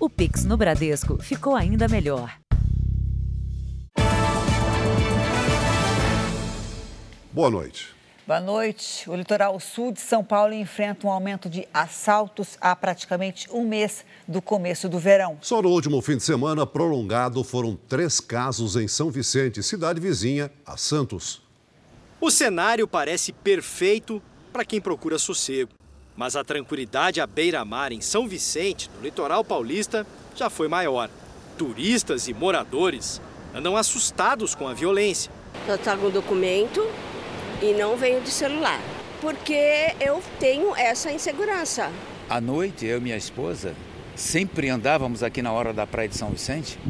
O Pix no Bradesco ficou ainda melhor. Boa noite. Boa noite. O litoral sul de São Paulo enfrenta um aumento de assaltos há praticamente um mês do começo do verão. Só no último fim de semana prolongado foram três casos em São Vicente, cidade vizinha a Santos. O cenário parece perfeito para quem procura sossego. Mas a tranquilidade à beira-mar em São Vicente, no litoral paulista, já foi maior. Turistas e moradores andam assustados com a violência. Eu trago um documento e não venho de celular, porque eu tenho essa insegurança. À noite, eu e minha esposa sempre andávamos aqui na hora da praia de São Vicente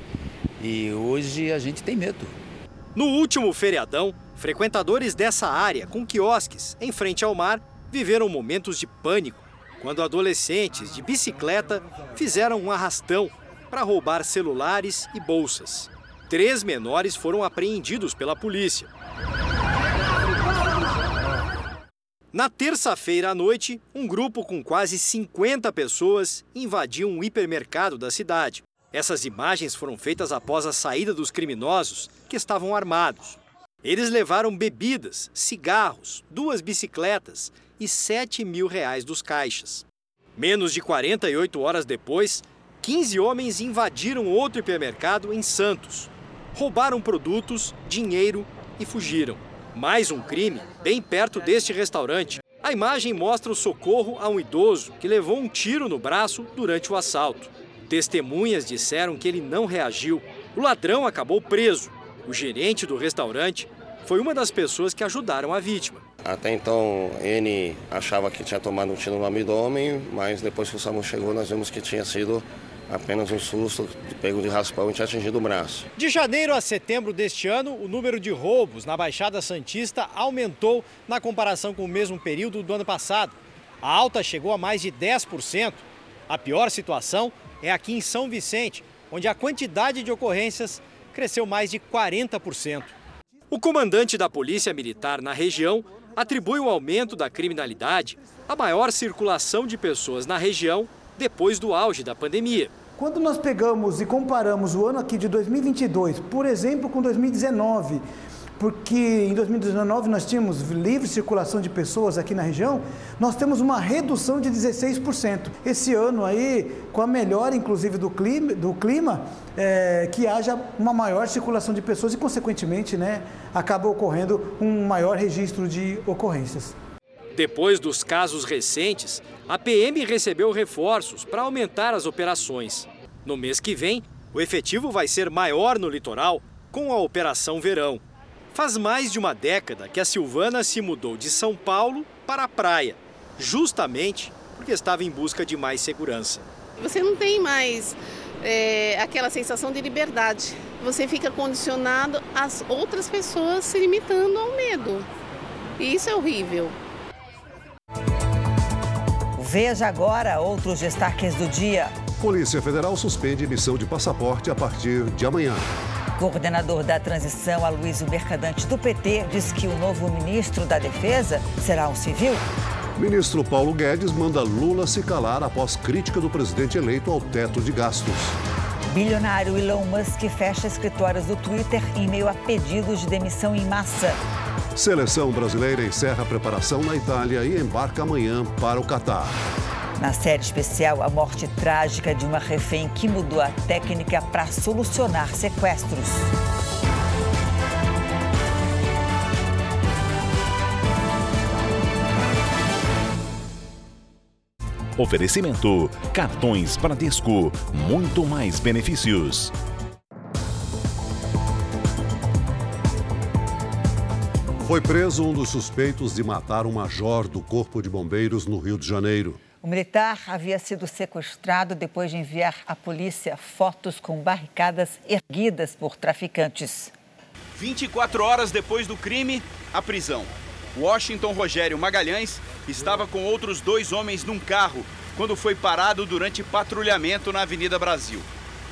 e hoje a gente tem medo. No último feriadão, frequentadores dessa área com quiosques em frente ao mar viveram momentos de pânico quando adolescentes de bicicleta fizeram um arrastão para roubar celulares e bolsas. Três menores foram apreendidos pela polícia. Na terça-feira à noite, um grupo com quase 50 pessoas invadiu um hipermercado da cidade. Essas imagens foram feitas após a saída dos criminosos, que estavam armados. Eles levaram bebidas, cigarros, duas bicicletas e 7 mil reais dos caixas. Menos de 48 horas depois, 15 homens invadiram outro hipermercado em Santos. Roubaram produtos, dinheiro e fugiram. Mais um crime bem perto deste restaurante. A imagem mostra o socorro a um idoso que levou um tiro no braço durante o assalto. Testemunhas disseram que ele não reagiu. O ladrão acabou preso. O gerente do restaurante foi uma das pessoas que ajudaram a vítima. Até então, ele achava que tinha tomado um tiro no abdômen, mas depois que o SAMU chegou, nós vimos que tinha sido apenas um susto, pego de raspão e tinha atingido o braço. De janeiro a setembro deste ano, o número de roubos na Baixada Santista aumentou na comparação com o mesmo período do ano passado. A alta chegou a mais de 10%. A pior situação é aqui em São Vicente, onde a quantidade de ocorrências cresceu mais de 40%. O comandante da Polícia Militar na região atribui o aumento da criminalidade à maior circulação de pessoas na região depois do auge da pandemia. Quando nós pegamos e comparamos o ano aqui de 2022, por exemplo, com 2019, porque em 2019 nós tínhamos livre circulação de pessoas aqui na região, nós temos uma redução de 16%. Esse ano aí, com a melhora inclusive do clima, do clima é, que haja uma maior circulação de pessoas e, consequentemente, né, acaba ocorrendo um maior registro de ocorrências. Depois dos casos recentes, a PM recebeu reforços para aumentar as operações. No mês que vem, o efetivo vai ser maior no litoral com a Operação Verão. Faz mais de uma década que a Silvana se mudou de São Paulo para a praia, justamente porque estava em busca de mais segurança. Você não tem mais é, aquela sensação de liberdade. Você fica condicionado às outras pessoas se limitando ao medo. E isso é horrível. Veja agora outros destaques do dia. Polícia Federal suspende emissão de passaporte a partir de amanhã. Coordenador da transição, Aloysio Mercadante do PT, diz que o novo ministro da Defesa será um civil. Ministro Paulo Guedes manda Lula se calar após crítica do presidente eleito ao teto de gastos. Bilionário Elon Musk fecha escritórios do Twitter em meio a pedidos de demissão em massa. Seleção brasileira encerra a preparação na Itália e embarca amanhã para o Catar. Na série especial, a morte trágica de uma refém que mudou a técnica para solucionar sequestros. Oferecimento: cartões Bradesco, muito mais benefícios. Foi preso um dos suspeitos de matar um major do Corpo de Bombeiros no Rio de Janeiro. O militar havia sido sequestrado depois de enviar à polícia fotos com barricadas erguidas por traficantes. 24 horas depois do crime, a prisão. Washington Rogério Magalhães estava com outros dois homens num carro quando foi parado durante patrulhamento na Avenida Brasil.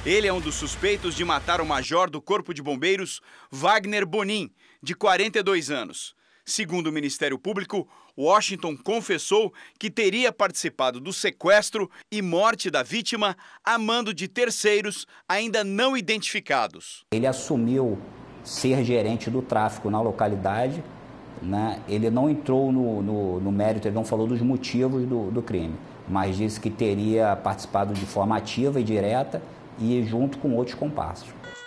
Ele é um dos suspeitos de matar o major do Corpo de Bombeiros, Wagner Bonin, de 42 anos. Segundo o Ministério Público, Washington confessou que teria participado do sequestro e morte da vítima a mando de terceiros ainda não identificados. Ele assumiu ser gerente do tráfico na localidade. Né? Ele não entrou no, no, no mérito, ele não falou dos motivos do, do crime, mas disse que teria participado de forma ativa e direta e junto com outros comparsas.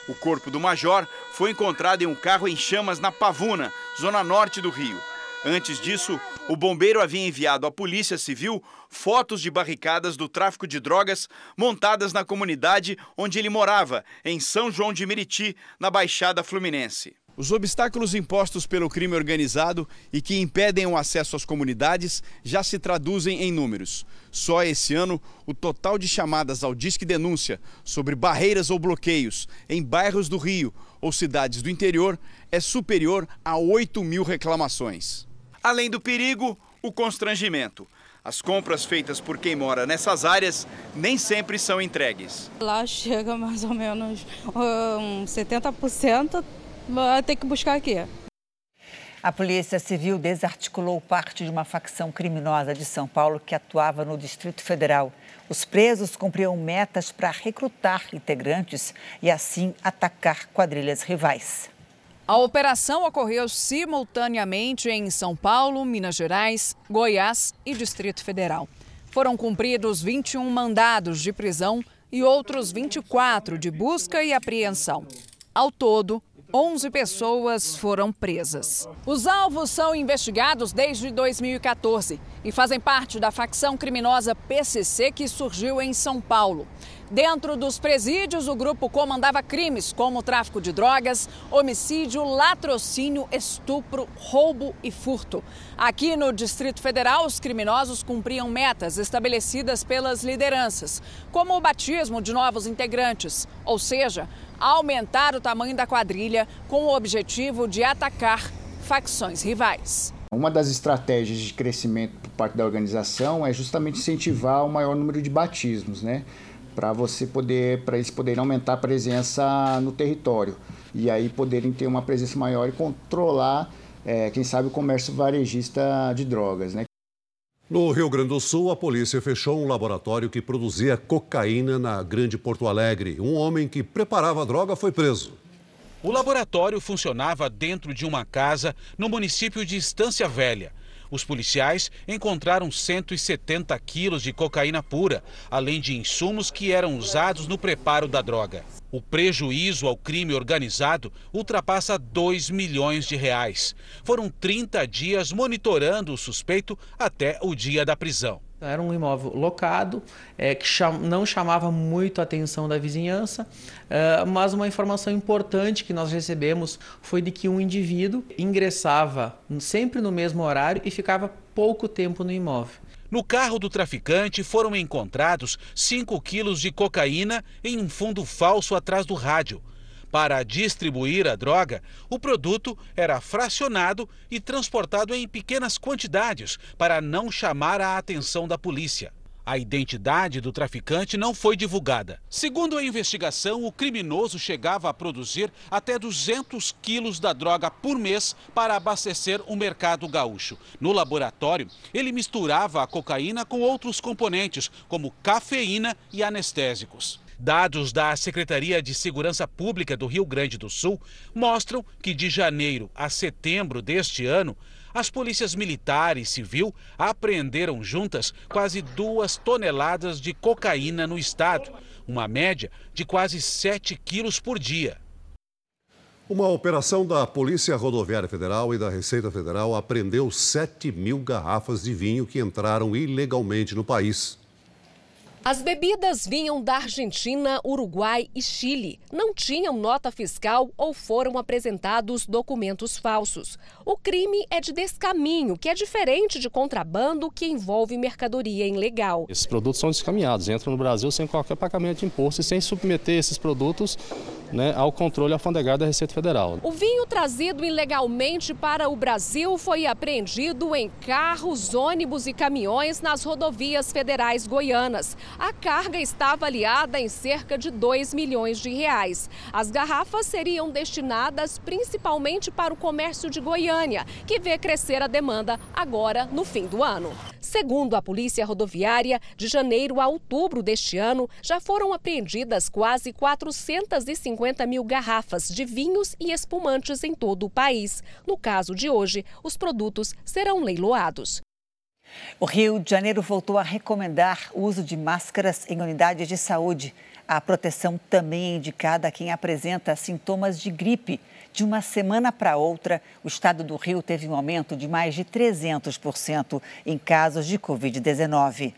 O corpo do major foi encontrado em um carro em chamas na Pavuna, zona norte do Rio. Antes disso, o bombeiro havia enviado à Polícia Civil fotos de barricadas do tráfico de drogas montadas na comunidade onde ele morava, em São João de Meriti, na Baixada Fluminense. Os obstáculos impostos pelo crime organizado e que impedem o acesso às comunidades já se traduzem em números. Só esse ano, o total de chamadas ao Disque Denúncia sobre barreiras ou bloqueios em bairros do Rio ou cidades do interior é superior a 8 mil reclamações. Além do perigo, o constrangimento. As compras feitas por quem mora nessas áreas nem sempre são entregues. Lá chega mais ou menos um 70%, vai ter que buscar aqui. A Polícia Civil desarticulou parte de uma facção criminosa de São Paulo que atuava no Distrito Federal. Os presos cumpriam metas para recrutar integrantes e, assim, atacar quadrilhas rivais. A operação ocorreu simultaneamente em São Paulo, Minas Gerais, Goiás e Distrito Federal. Foram cumpridos 21 mandados de prisão e outros 24 de busca e apreensão. Ao todo, 11 pessoas foram presas. Os alvos são investigados desde 2014 e fazem parte da facção criminosa PCC que surgiu em São Paulo. Dentro dos presídios, o grupo comandava crimes como tráfico de drogas, homicídio, latrocínio, estupro, roubo e furto. Aqui no Distrito Federal, os criminosos cumpriam metas estabelecidas pelas lideranças, como o batismo de novos integrantes, ou seja, aumentar o tamanho da quadrilha com o objetivo de atacar facções rivais. Uma das estratégias de crescimento por parte da organização é justamente incentivar o maior número de batismos, né? Para você poder, para eles poderem aumentar a presença no território e aí poderem ter uma presença maior e controlar, é, quem sabe, o comércio varejista de drogas, né? No Rio Grande do Sul, a polícia fechou um laboratório que produzia cocaína na Grande Porto Alegre. Um homem que preparava a droga foi preso. O laboratório funcionava dentro de uma casa no município de Estância Velha. Os policiais encontraram 170 quilos de cocaína pura, além de insumos que eram usados no preparo da droga. O prejuízo ao crime organizado ultrapassa 2 milhões de reais. Foram 30 dias monitorando o suspeito até o dia da prisão. Era um imóvel locado, é, que cham não chamava muito a atenção da vizinhança, é, mas uma informação importante que nós recebemos foi de que um indivíduo ingressava sempre no mesmo horário e ficava pouco tempo no imóvel. No carro do traficante foram encontrados 5 quilos de cocaína em um fundo falso atrás do rádio. Para distribuir a droga, o produto era fracionado e transportado em pequenas quantidades para não chamar a atenção da polícia. A identidade do traficante não foi divulgada. Segundo a investigação, o criminoso chegava a produzir até 200 quilos da droga por mês para abastecer o mercado gaúcho. No laboratório, ele misturava a cocaína com outros componentes, como cafeína e anestésicos. Dados da Secretaria de Segurança Pública do Rio Grande do Sul mostram que de janeiro a setembro deste ano, as polícias militar e civil apreenderam juntas quase duas toneladas de cocaína no estado, uma média de quase 7 quilos por dia. Uma operação da Polícia Rodoviária Federal e da Receita Federal apreendeu 7 mil garrafas de vinho que entraram ilegalmente no país. As bebidas vinham da Argentina, Uruguai e Chile. Não tinham nota fiscal ou foram apresentados documentos falsos. O crime é de descaminho, que é diferente de contrabando que envolve mercadoria ilegal. Esses produtos são descaminhados, entram no Brasil sem qualquer pagamento de imposto e sem submeter esses produtos né, ao controle alfandegário da Receita Federal. O vinho trazido ilegalmente para o Brasil foi apreendido em carros, ônibus e caminhões nas rodovias federais goianas. A carga está avaliada em cerca de 2 milhões de reais. As garrafas seriam destinadas principalmente para o comércio de Goiânia, que vê crescer a demanda agora no fim do ano. Segundo a Polícia Rodoviária, de janeiro a outubro deste ano, já foram apreendidas quase 450 mil garrafas de vinhos e espumantes em todo o país. No caso de hoje, os produtos serão leiloados. O Rio de Janeiro voltou a recomendar o uso de máscaras em unidades de saúde. A proteção também é indicada a quem apresenta sintomas de gripe. De uma semana para outra, o estado do Rio teve um aumento de mais de 300% em casos de Covid-19.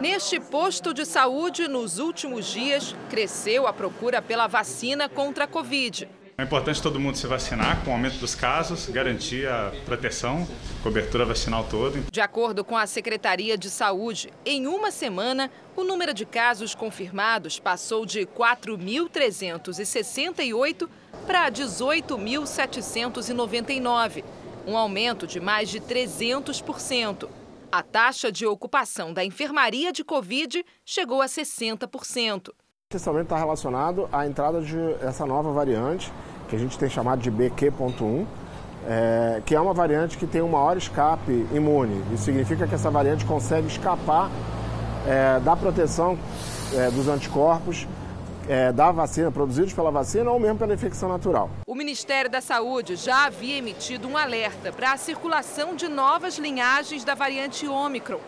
Neste posto de saúde, nos últimos dias, cresceu a procura pela vacina contra a Covid. É importante todo mundo se vacinar com o aumento dos casos, garantir a proteção, cobertura vacinal toda. De acordo com a Secretaria de Saúde, em uma semana, o número de casos confirmados passou de 4.368 para 18.799, um aumento de mais de 300%. A taxa de ocupação da enfermaria de Covid chegou a 60%. Esse aumento está relacionado à entrada de essa nova variante, que a gente tem chamado de BQ.1, é, que é uma variante que tem um maior escape imune. Isso significa que essa variante consegue escapar é, da proteção é, dos anticorpos é, da vacina, produzidos pela vacina ou mesmo pela infecção natural. O Ministério da Saúde já havia emitido um alerta para a circulação de novas linhagens da variante Ômicron.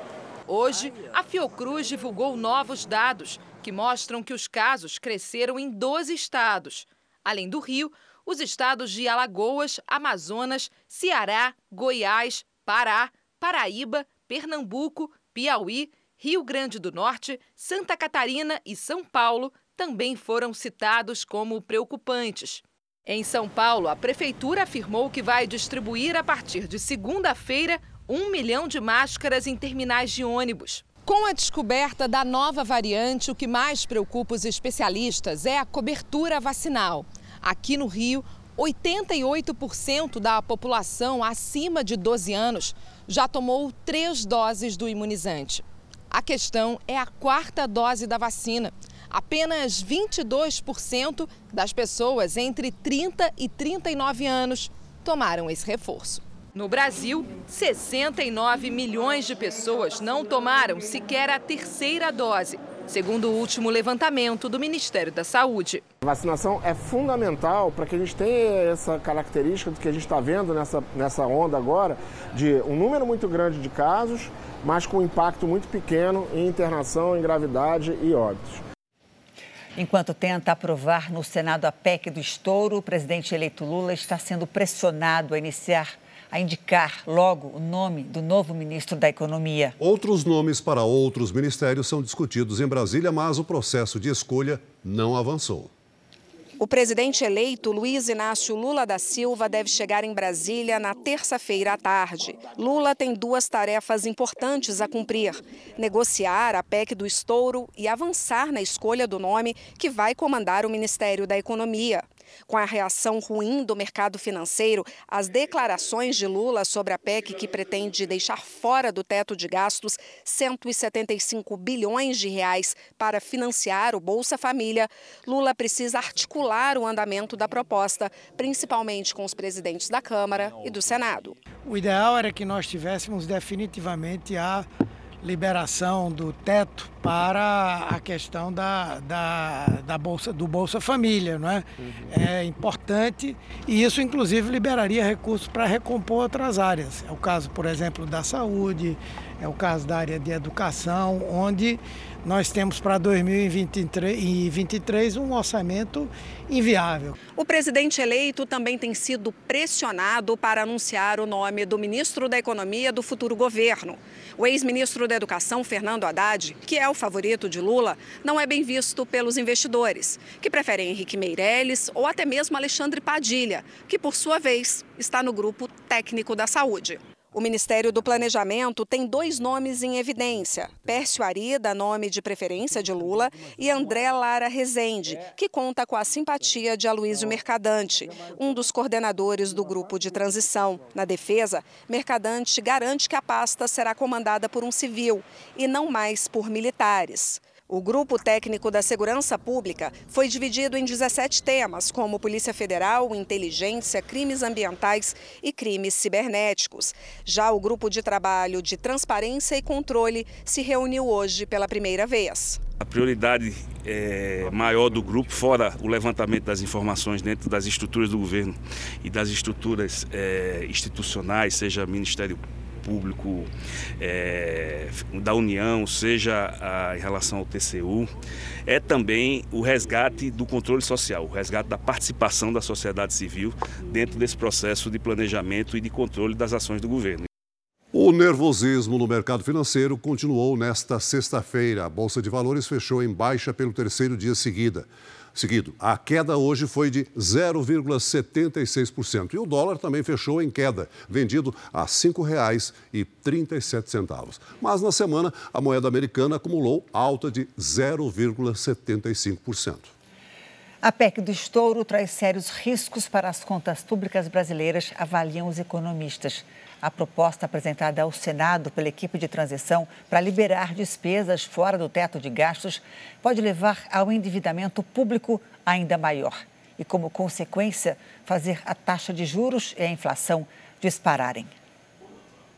Hoje, a Fiocruz divulgou novos dados que mostram que os casos cresceram em 12 estados. Além do Rio, os estados de Alagoas, Amazonas, Ceará, Goiás, Pará, Paraíba, Pernambuco, Piauí, Rio Grande do Norte, Santa Catarina e São Paulo também foram citados como preocupantes. Em São Paulo, a prefeitura afirmou que vai distribuir a partir de segunda-feira um milhão de máscaras em terminais de ônibus. Com a descoberta da nova variante, o que mais preocupa os especialistas é a cobertura vacinal. Aqui no Rio, 88% da população acima de 12 anos já tomou três doses do imunizante. A questão é a quarta dose da vacina. Apenas 22% das pessoas entre 30 e 39 anos tomaram esse reforço. No Brasil, 69 milhões de pessoas não tomaram sequer a terceira dose, segundo o último levantamento do Ministério da Saúde. A vacinação é fundamental para que a gente tenha essa característica do que a gente está vendo nessa, nessa onda agora, de um número muito grande de casos, mas com um impacto muito pequeno em internação, em gravidade e óbitos. Enquanto tenta aprovar no Senado a PEC do estouro, o presidente eleito Lula está sendo pressionado a iniciar a indicar logo o nome do novo ministro da Economia. Outros nomes para outros ministérios são discutidos em Brasília, mas o processo de escolha não avançou. O presidente eleito Luiz Inácio Lula da Silva deve chegar em Brasília na terça-feira à tarde. Lula tem duas tarefas importantes a cumprir: negociar a PEC do estouro e avançar na escolha do nome que vai comandar o Ministério da Economia. Com a reação ruim do mercado financeiro, as declarações de Lula sobre a PEC que pretende deixar fora do teto de gastos 175 bilhões de reais para financiar o Bolsa Família, Lula precisa articular o andamento da proposta, principalmente com os presidentes da Câmara e do Senado. O ideal era que nós tivéssemos definitivamente a liberação do teto para a questão da, da, da bolsa, do Bolsa Família, não é? Uhum. É importante e isso inclusive liberaria recursos para recompor outras áreas. É o caso, por exemplo, da saúde, é o caso da área de educação, onde nós temos para 2023 um orçamento inviável. O presidente eleito também tem sido pressionado para anunciar o nome do ministro da Economia do futuro governo. O ex-ministro da Educação, Fernando Haddad, que é o favorito de Lula, não é bem visto pelos investidores, que preferem Henrique Meirelles ou até mesmo Alexandre Padilha, que, por sua vez, está no grupo técnico da saúde. O Ministério do Planejamento tem dois nomes em evidência: Pércio Arida, nome de preferência de Lula, e André Lara Rezende, que conta com a simpatia de Aloysio Mercadante, um dos coordenadores do grupo de transição. Na defesa, Mercadante garante que a pasta será comandada por um civil e não mais por militares. O grupo técnico da segurança pública foi dividido em 17 temas, como Polícia Federal, inteligência, crimes ambientais e crimes cibernéticos. Já o grupo de trabalho de transparência e controle se reuniu hoje pela primeira vez. A prioridade é, maior do grupo, fora o levantamento das informações dentro das estruturas do governo e das estruturas é, institucionais, seja Ministério público é, da União, seja a, em relação ao TCU, é também o resgate do controle social, o resgate da participação da sociedade civil dentro desse processo de planejamento e de controle das ações do governo. O nervosismo no mercado financeiro continuou nesta sexta-feira. A Bolsa de Valores fechou em baixa pelo terceiro dia seguida seguido. A queda hoje foi de 0,76% e o dólar também fechou em queda, vendido a R$ 5,37. Mas na semana, a moeda americana acumulou alta de 0,75%. A PEC do estouro traz sérios riscos para as contas públicas brasileiras, avaliam os economistas. A proposta apresentada ao Senado pela equipe de transição para liberar despesas fora do teto de gastos pode levar ao endividamento público ainda maior e, como consequência, fazer a taxa de juros e a inflação dispararem.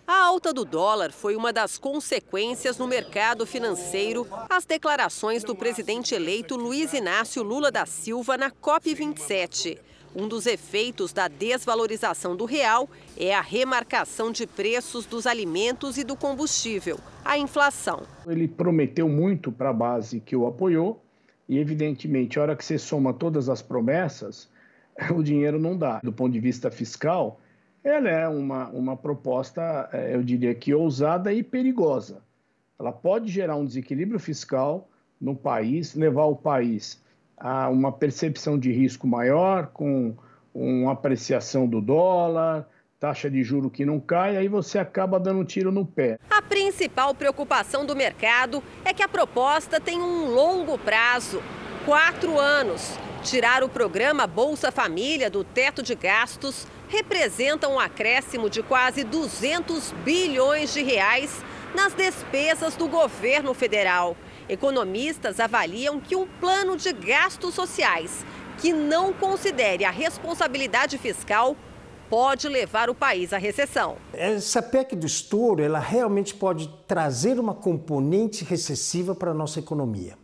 A alta do dólar foi uma das consequências no mercado financeiro às declarações do presidente eleito Luiz Inácio Lula da Silva na COP27. Um dos efeitos da desvalorização do real é a remarcação de preços dos alimentos e do combustível, a inflação. Ele prometeu muito para a base que o apoiou e, evidentemente, a hora que você soma todas as promessas, o dinheiro não dá. Do ponto de vista fiscal, ela é uma, uma proposta, eh, eu diria que ousada e perigosa. Ela pode gerar um desequilíbrio fiscal no país, levar o país a uma percepção de risco maior, com uma apreciação do dólar, taxa de juro que não cai, aí você acaba dando um tiro no pé. A principal preocupação do mercado é que a proposta tem um longo prazo quatro anos. Tirar o programa Bolsa Família do teto de gastos representa um acréscimo de quase 200 bilhões de reais nas despesas do governo federal. Economistas avaliam que um plano de gastos sociais que não considere a responsabilidade fiscal pode levar o país à recessão. Essa PEC do estouro, ela realmente pode trazer uma componente recessiva para a nossa economia.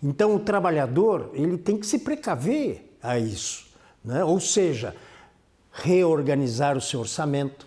Então, o trabalhador ele tem que se precaver a isso, né? ou seja, reorganizar o seu orçamento,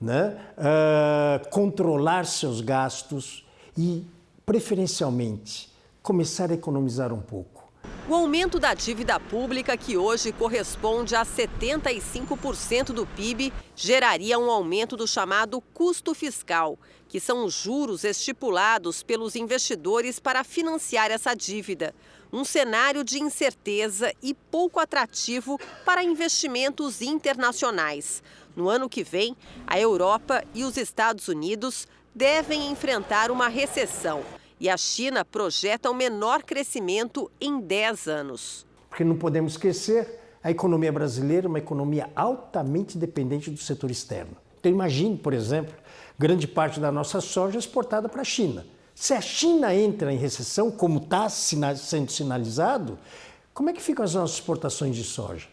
né? Uh, controlar seus gastos e preferencialmente, começar a economizar um pouco. O aumento da dívida pública, que hoje corresponde a 75% do PIB, geraria um aumento do chamado custo fiscal, que são os juros estipulados pelos investidores para financiar essa dívida. Um cenário de incerteza e pouco atrativo para investimentos internacionais. No ano que vem, a Europa e os Estados Unidos devem enfrentar uma recessão e a China projeta o menor crescimento em 10 anos. Porque não podemos esquecer, a economia brasileira é uma economia altamente dependente do setor externo. Então imagine, por exemplo, grande parte da nossa soja exportada para a China. Se a China entra em recessão, como está sendo sinalizado, como é que ficam as nossas exportações de soja?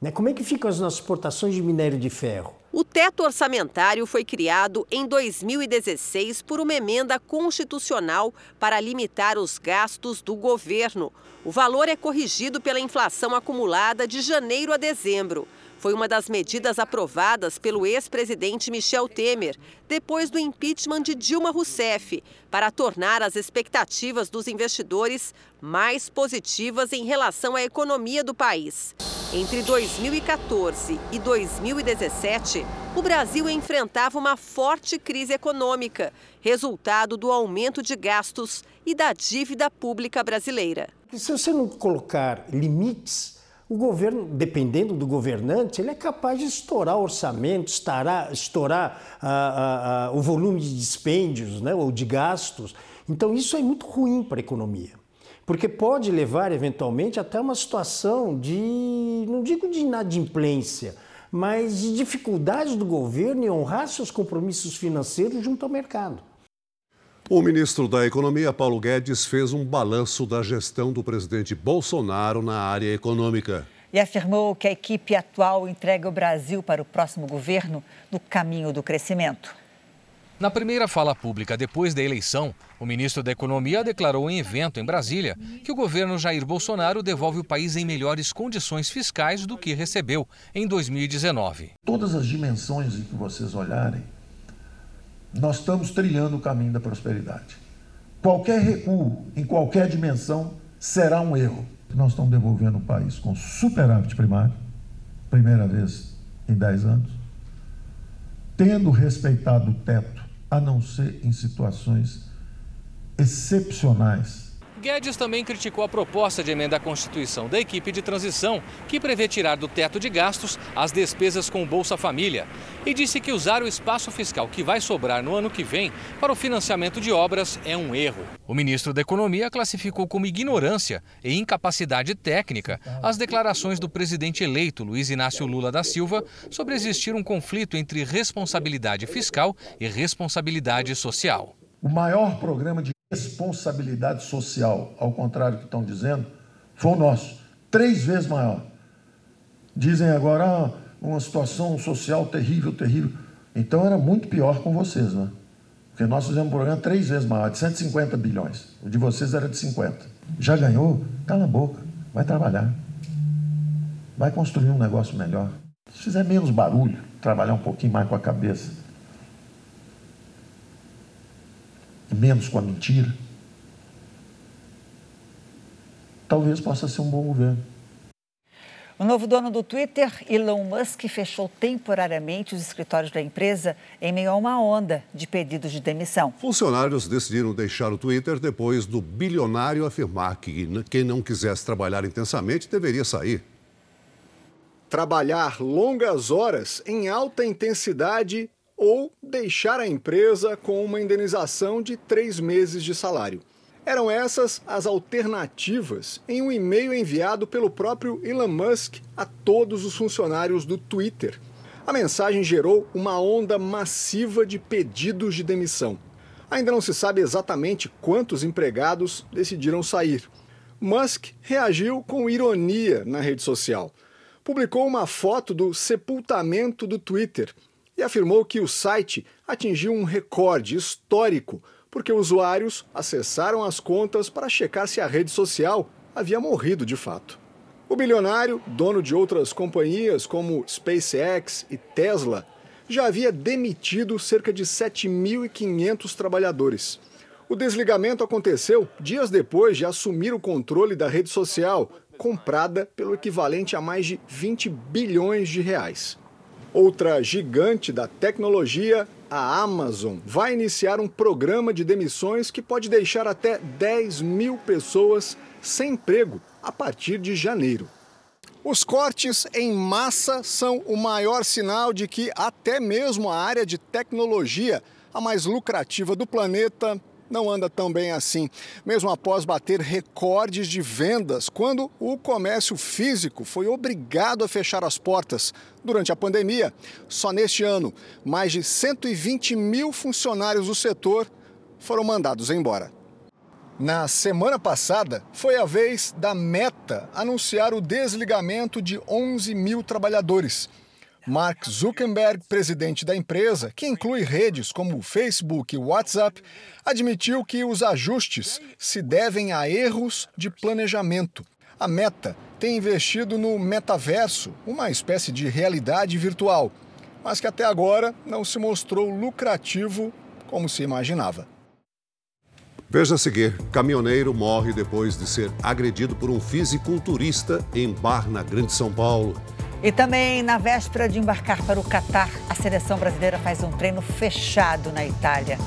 Né? Como é que ficam as nossas exportações de minério de ferro? O teto orçamentário foi criado em 2016 por uma emenda constitucional para limitar os gastos do governo. O valor é corrigido pela inflação acumulada de janeiro a dezembro foi uma das medidas aprovadas pelo ex-presidente Michel Temer, depois do impeachment de Dilma Rousseff, para tornar as expectativas dos investidores mais positivas em relação à economia do país. Entre 2014 e 2017, o Brasil enfrentava uma forte crise econômica, resultado do aumento de gastos e da dívida pública brasileira. Se você não colocar limites o governo, dependendo do governante, ele é capaz de estourar orçamento, estourar, estourar ah, ah, ah, o volume de dispêndios né, ou de gastos. Então, isso é muito ruim para a economia. Porque pode levar, eventualmente, até uma situação de, não digo de inadimplência, mas de dificuldade do governo em honrar seus compromissos financeiros junto ao mercado. O ministro da Economia, Paulo Guedes, fez um balanço da gestão do presidente Bolsonaro na área econômica. E afirmou que a equipe atual entrega o Brasil para o próximo governo no caminho do crescimento. Na primeira fala pública depois da eleição, o ministro da Economia declarou em evento em Brasília que o governo Jair Bolsonaro devolve o país em melhores condições fiscais do que recebeu em 2019. Todas as dimensões em que vocês olharem, nós estamos trilhando o caminho da prosperidade. Qualquer recuo em qualquer dimensão será um erro. Nós estamos devolvendo o país com superávit primário, primeira vez em 10 anos, tendo respeitado o teto, a não ser em situações excepcionais Guedes também criticou a proposta de emenda à Constituição da equipe de transição, que prevê tirar do teto de gastos as despesas com o Bolsa Família, e disse que usar o espaço fiscal que vai sobrar no ano que vem para o financiamento de obras é um erro. O ministro da Economia classificou como ignorância e incapacidade técnica as declarações do presidente eleito Luiz Inácio Lula da Silva sobre existir um conflito entre responsabilidade fiscal e responsabilidade social. O maior programa de responsabilidade social, ao contrário do que estão dizendo, foi o nosso, três vezes maior. Dizem agora ah, uma situação social terrível, terrível. Então era muito pior com vocês, né? Porque nós fizemos um programa três vezes maior, de 150 bilhões. O de vocês era de 50. Já ganhou? Cala a boca, vai trabalhar. Vai construir um negócio melhor. Se fizer menos barulho, trabalhar um pouquinho mais com a cabeça, menos com a mentira, talvez possa ser um bom governo. O novo dono do Twitter, Elon Musk, fechou temporariamente os escritórios da empresa em meio a uma onda de pedidos de demissão. Funcionários decidiram deixar o Twitter depois do bilionário afirmar que quem não quisesse trabalhar intensamente deveria sair. Trabalhar longas horas em alta intensidade ou deixar a empresa com uma indenização de três meses de salário. Eram essas as alternativas em um e-mail enviado pelo próprio Elon Musk a todos os funcionários do Twitter. A mensagem gerou uma onda massiva de pedidos de demissão. Ainda não se sabe exatamente quantos empregados decidiram sair. Musk reagiu com ironia na rede social. Publicou uma foto do sepultamento do Twitter e afirmou que o site atingiu um recorde histórico porque usuários acessaram as contas para checar se a rede social havia morrido de fato. O bilionário, dono de outras companhias como SpaceX e Tesla, já havia demitido cerca de 7.500 trabalhadores. O desligamento aconteceu dias depois de assumir o controle da rede social, comprada pelo equivalente a mais de 20 bilhões de reais. Outra gigante da tecnologia, a Amazon, vai iniciar um programa de demissões que pode deixar até 10 mil pessoas sem emprego a partir de janeiro. Os cortes em massa são o maior sinal de que até mesmo a área de tecnologia, a mais lucrativa do planeta, não anda tão bem assim, mesmo após bater recordes de vendas, quando o comércio físico foi obrigado a fechar as portas durante a pandemia. Só neste ano, mais de 120 mil funcionários do setor foram mandados embora. Na semana passada, foi a vez da Meta anunciar o desligamento de 11 mil trabalhadores. Mark Zuckerberg, presidente da empresa, que inclui redes como Facebook e WhatsApp, admitiu que os ajustes se devem a erros de planejamento. A Meta tem investido no metaverso, uma espécie de realidade virtual, mas que até agora não se mostrou lucrativo como se imaginava. Veja a seguir: caminhoneiro morre depois de ser agredido por um fisiculturista em bar na Grande São Paulo. E também, na véspera de embarcar para o Catar, a seleção brasileira faz um treino fechado na Itália.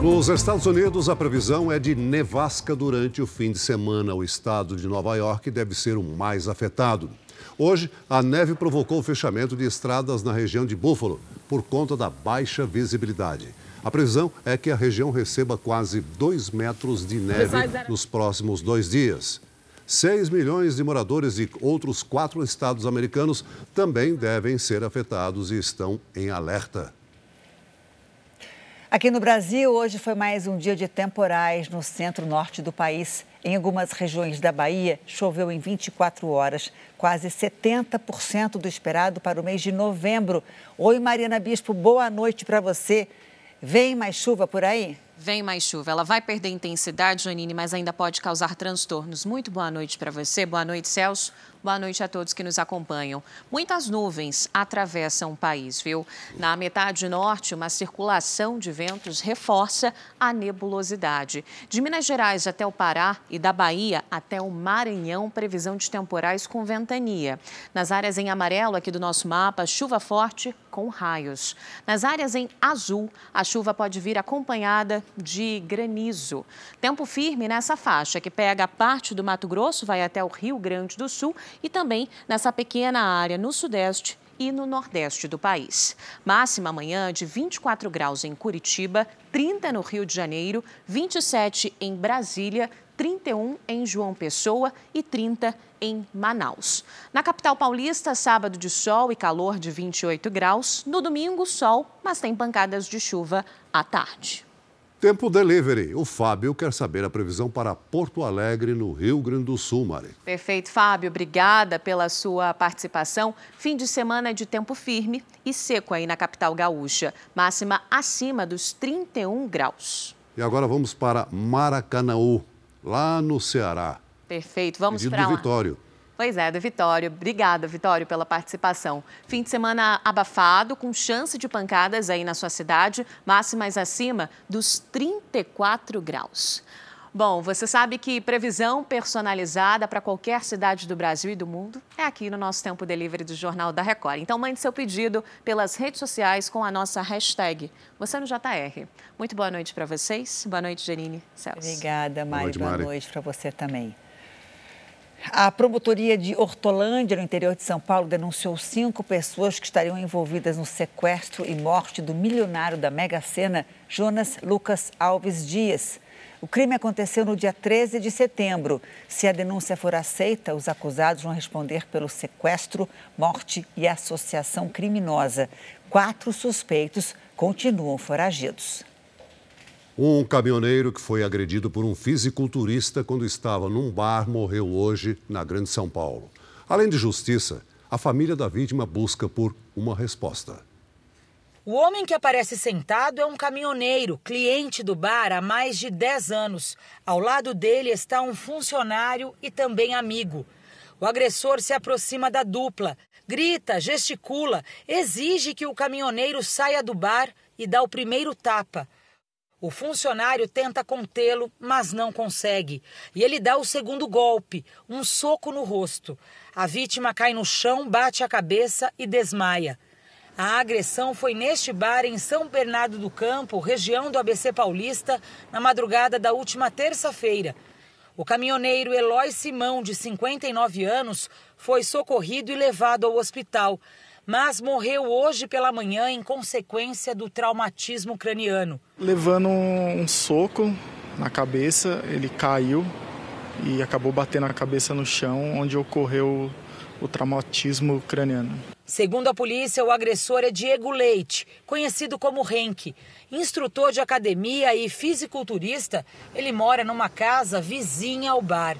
Nos Estados Unidos, a previsão é de nevasca durante o fim de semana. O estado de Nova York deve ser o mais afetado. Hoje, a neve provocou o fechamento de estradas na região de Buffalo por conta da baixa visibilidade. A previsão é que a região receba quase 2 metros de neve nos próximos dois dias. 6 milhões de moradores de outros quatro estados americanos também devem ser afetados e estão em alerta. Aqui no Brasil, hoje foi mais um dia de temporais no centro-norte do país. Em algumas regiões da Bahia, choveu em 24 horas, quase 70% do esperado para o mês de novembro. Oi, Mariana Bispo, boa noite para você. Vem mais chuva por aí? Vem mais chuva. Ela vai perder intensidade, Janine, mas ainda pode causar transtornos. Muito boa noite para você. Boa noite, Celso. Boa noite a todos que nos acompanham. Muitas nuvens atravessam o país, viu? Na metade norte, uma circulação de ventos reforça a nebulosidade. De Minas Gerais até o Pará e da Bahia até o Maranhão, previsão de temporais com ventania. Nas áreas em amarelo aqui do nosso mapa, chuva forte com raios. Nas áreas em azul, a chuva pode vir acompanhada de granizo. Tempo firme nessa faixa que pega parte do Mato Grosso, vai até o Rio Grande do Sul e também nessa pequena área no sudeste e no nordeste do país. Máxima amanhã de 24 graus em Curitiba, 30 no Rio de Janeiro, 27 em Brasília, 31 em João Pessoa e 30 em Manaus. Na capital paulista, sábado de sol e calor de 28 graus. No domingo, sol, mas tem pancadas de chuva à tarde. Tempo Delivery. O Fábio quer saber a previsão para Porto Alegre, no Rio Grande do Sul, Mari. Perfeito, Fábio. Obrigada pela sua participação. Fim de semana de tempo firme e seco aí na capital gaúcha. Máxima acima dos 31 graus. E agora vamos para Maracanaú, lá no Ceará. Perfeito, vamos para lá. Vitório. Pois é, do Vitório. Obrigada, Vitório, pela participação. Fim de semana abafado, com chance de pancadas aí na sua cidade, máximas acima dos 34 graus. Bom, você sabe que previsão personalizada para qualquer cidade do Brasil e do mundo é aqui no nosso Tempo Delivery do Jornal da Record. Então mande seu pedido pelas redes sociais com a nossa hashtag Você no JR. Muito boa noite para vocês. Boa noite, Janine Celso. Obrigada, Mari. Boa noite, Mari. boa noite para você também. A promotoria de Hortolândia, no interior de São Paulo, denunciou cinco pessoas que estariam envolvidas no sequestro e morte do milionário da Mega Sena, Jonas Lucas Alves Dias. O crime aconteceu no dia 13 de setembro. Se a denúncia for aceita, os acusados vão responder pelo sequestro, morte e associação criminosa. Quatro suspeitos continuam foragidos. Um caminhoneiro que foi agredido por um fisiculturista quando estava num bar morreu hoje na Grande São Paulo. Além de justiça, a família da vítima busca por uma resposta. O homem que aparece sentado é um caminhoneiro, cliente do bar há mais de 10 anos. Ao lado dele está um funcionário e também amigo. O agressor se aproxima da dupla, grita, gesticula, exige que o caminhoneiro saia do bar e dá o primeiro tapa. O funcionário tenta contê-lo, mas não consegue. E ele dá o segundo golpe, um soco no rosto. A vítima cai no chão, bate a cabeça e desmaia. A agressão foi neste bar em São Bernardo do Campo, região do ABC Paulista, na madrugada da última terça-feira. O caminhoneiro Eloy Simão, de 59 anos, foi socorrido e levado ao hospital, mas morreu hoje pela manhã em consequência do traumatismo craniano. Levando um soco na cabeça, ele caiu e acabou batendo a cabeça no chão, onde ocorreu o traumatismo craniano. Segundo a polícia, o agressor é Diego Leite, conhecido como Henk. Instrutor de academia e fisiculturista, ele mora numa casa vizinha ao bar.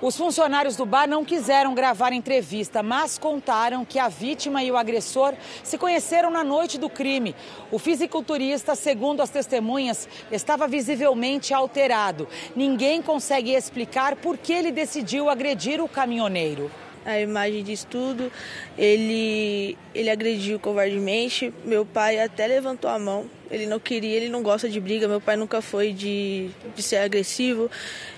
Os funcionários do bar não quiseram gravar entrevista, mas contaram que a vítima e o agressor se conheceram na noite do crime. O fisiculturista, segundo as testemunhas, estava visivelmente alterado. Ninguém consegue explicar por que ele decidiu agredir o caminhoneiro a imagem disso tudo. Ele, ele agrediu covardemente. Meu pai até levantou a mão. Ele não queria, ele não gosta de briga. Meu pai nunca foi de, de ser agressivo.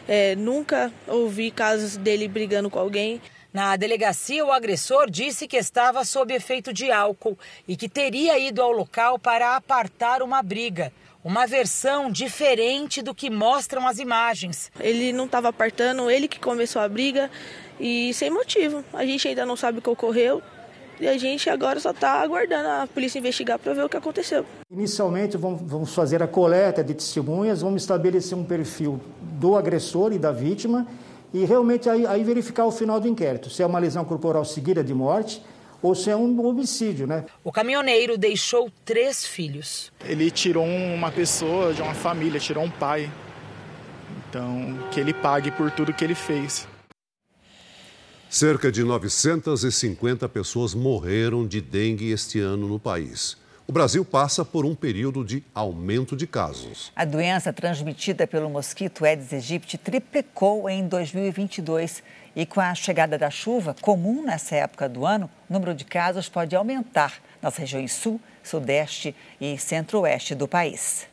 É, nunca ouvi casos dele brigando com alguém. Na delegacia, o agressor disse que estava sob efeito de álcool e que teria ido ao local para apartar uma briga. Uma versão diferente do que mostram as imagens. Ele não estava apartando, ele que começou a briga e sem motivo. A gente ainda não sabe o que ocorreu e a gente agora só está aguardando a polícia investigar para ver o que aconteceu. Inicialmente, vamos fazer a coleta de testemunhas, vamos estabelecer um perfil do agressor e da vítima e realmente aí, aí verificar o final do inquérito, se é uma lesão corporal seguida de morte ou se é um homicídio, né? O caminhoneiro deixou três filhos. Ele tirou uma pessoa de uma família, tirou um pai. Então, que ele pague por tudo que ele fez. Cerca de 950 pessoas morreram de dengue este ano no país. O Brasil passa por um período de aumento de casos. A doença transmitida pelo mosquito Aedes aegypti triplicou em 2022 e com a chegada da chuva, comum nessa época do ano, o número de casos pode aumentar nas regiões sul, sudeste e centro-oeste do país.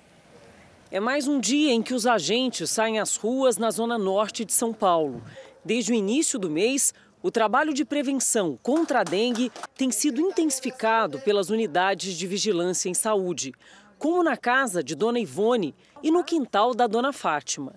É mais um dia em que os agentes saem às ruas na zona norte de São Paulo. Desde o início do mês, o trabalho de prevenção contra a dengue tem sido intensificado pelas unidades de vigilância em saúde, como na casa de Dona Ivone e no quintal da Dona Fátima.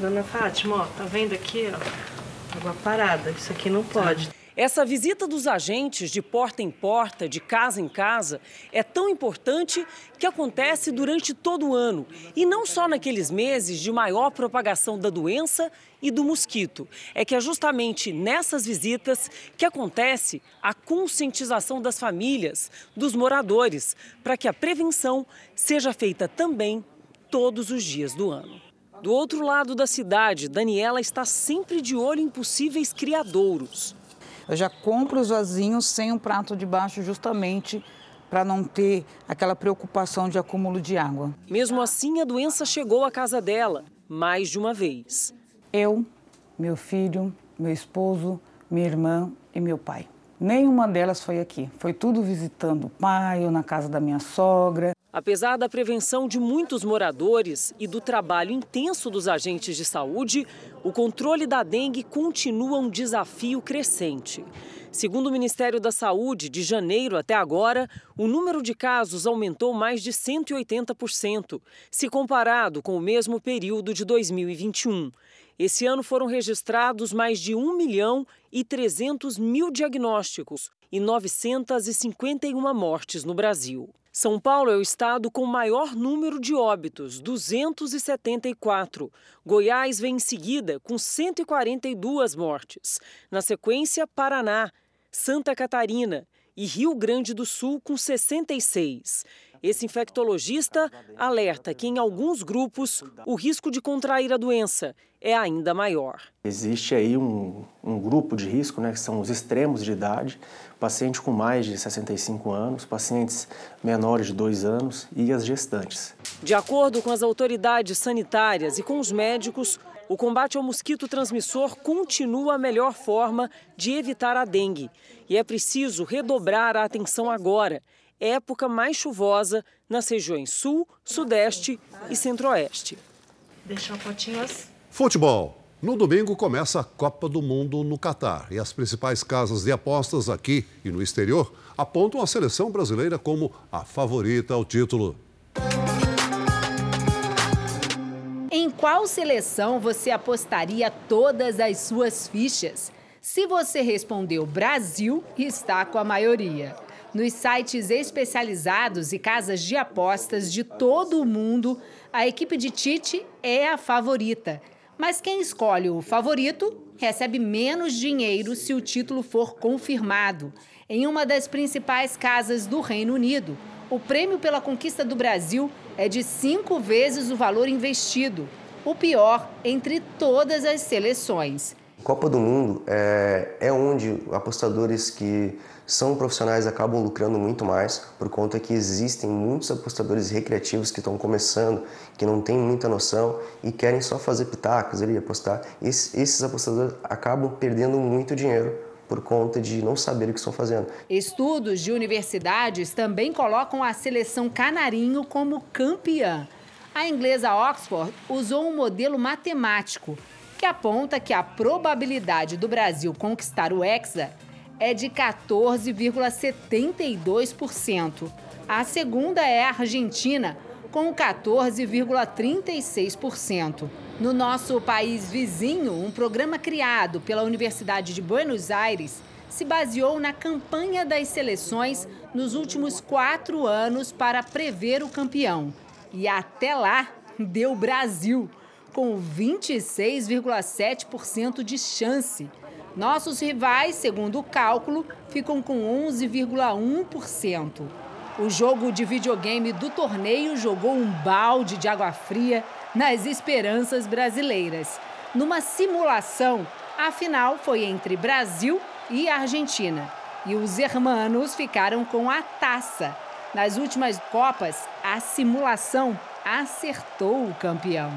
Dona Fátima, ó, tá vendo aqui, ó, água parada, isso aqui não pode. Essa visita dos agentes de porta em porta, de casa em casa, é tão importante que acontece durante todo o ano e não só naqueles meses de maior propagação da doença e do mosquito. É que é justamente nessas visitas que acontece a conscientização das famílias, dos moradores, para que a prevenção seja feita também todos os dias do ano. Do outro lado da cidade, Daniela está sempre de olho em possíveis criadouros. Eu já compro os vasinhos sem um prato de baixo justamente para não ter aquela preocupação de acúmulo de água. Mesmo assim, a doença chegou à casa dela mais de uma vez. Eu, meu filho, meu esposo, minha irmã e meu pai. Nenhuma delas foi aqui. Foi tudo visitando o pai ou na casa da minha sogra. Apesar da prevenção de muitos moradores e do trabalho intenso dos agentes de saúde, o controle da dengue continua um desafio crescente. Segundo o Ministério da Saúde, de janeiro até agora, o número de casos aumentou mais de 180%, se comparado com o mesmo período de 2021. Esse ano foram registrados mais de 1 milhão e 300 mil diagnósticos e 951 mortes no Brasil. São Paulo é o estado com maior número de óbitos, 274. Goiás vem em seguida, com 142 mortes. Na sequência, Paraná, Santa Catarina e Rio Grande do Sul, com 66. Esse infectologista alerta que em alguns grupos o risco de contrair a doença é ainda maior. Existe aí um, um grupo de risco, né, que são os extremos de idade, paciente com mais de 65 anos, pacientes menores de 2 anos e as gestantes. De acordo com as autoridades sanitárias e com os médicos, o combate ao mosquito transmissor continua a melhor forma de evitar a dengue. E é preciso redobrar a atenção agora época mais chuvosa nas regiões Sul, Sudeste e Centro-Oeste. Deixa um potinho assim. Futebol. No domingo começa a Copa do Mundo no Catar e as principais casas de apostas aqui e no exterior apontam a seleção brasileira como a favorita ao título. Em qual seleção você apostaria todas as suas fichas? Se você respondeu Brasil, está com a maioria. Nos sites especializados e casas de apostas de todo o mundo, a equipe de Tite é a favorita. Mas quem escolhe o favorito recebe menos dinheiro se o título for confirmado. Em uma das principais casas do Reino Unido, o prêmio pela conquista do Brasil é de cinco vezes o valor investido, o pior entre todas as seleções. Copa do Mundo é, é onde apostadores que são profissionais acabam lucrando muito mais por conta que existem muitos apostadores recreativos que estão começando, que não têm muita noção e querem só fazer pitacos ali, apostar. esses apostadores acabam perdendo muito dinheiro por conta de não saber o que estão fazendo. Estudos de universidades também colocam a seleção canarinho como campeã. A inglesa Oxford usou um modelo matemático que aponta que a probabilidade do Brasil conquistar o Hexa é de 14,72%. A segunda é a Argentina, com 14,36%. No nosso país vizinho, um programa criado pela Universidade de Buenos Aires se baseou na campanha das seleções nos últimos quatro anos para prever o campeão. E até lá, deu Brasil, com 26,7% de chance. Nossos rivais, segundo o cálculo, ficam com 11,1%. O jogo de videogame do torneio jogou um balde de água fria nas esperanças brasileiras. Numa simulação, a final foi entre Brasil e Argentina. E os hermanos ficaram com a taça. Nas últimas Copas, a simulação acertou o campeão.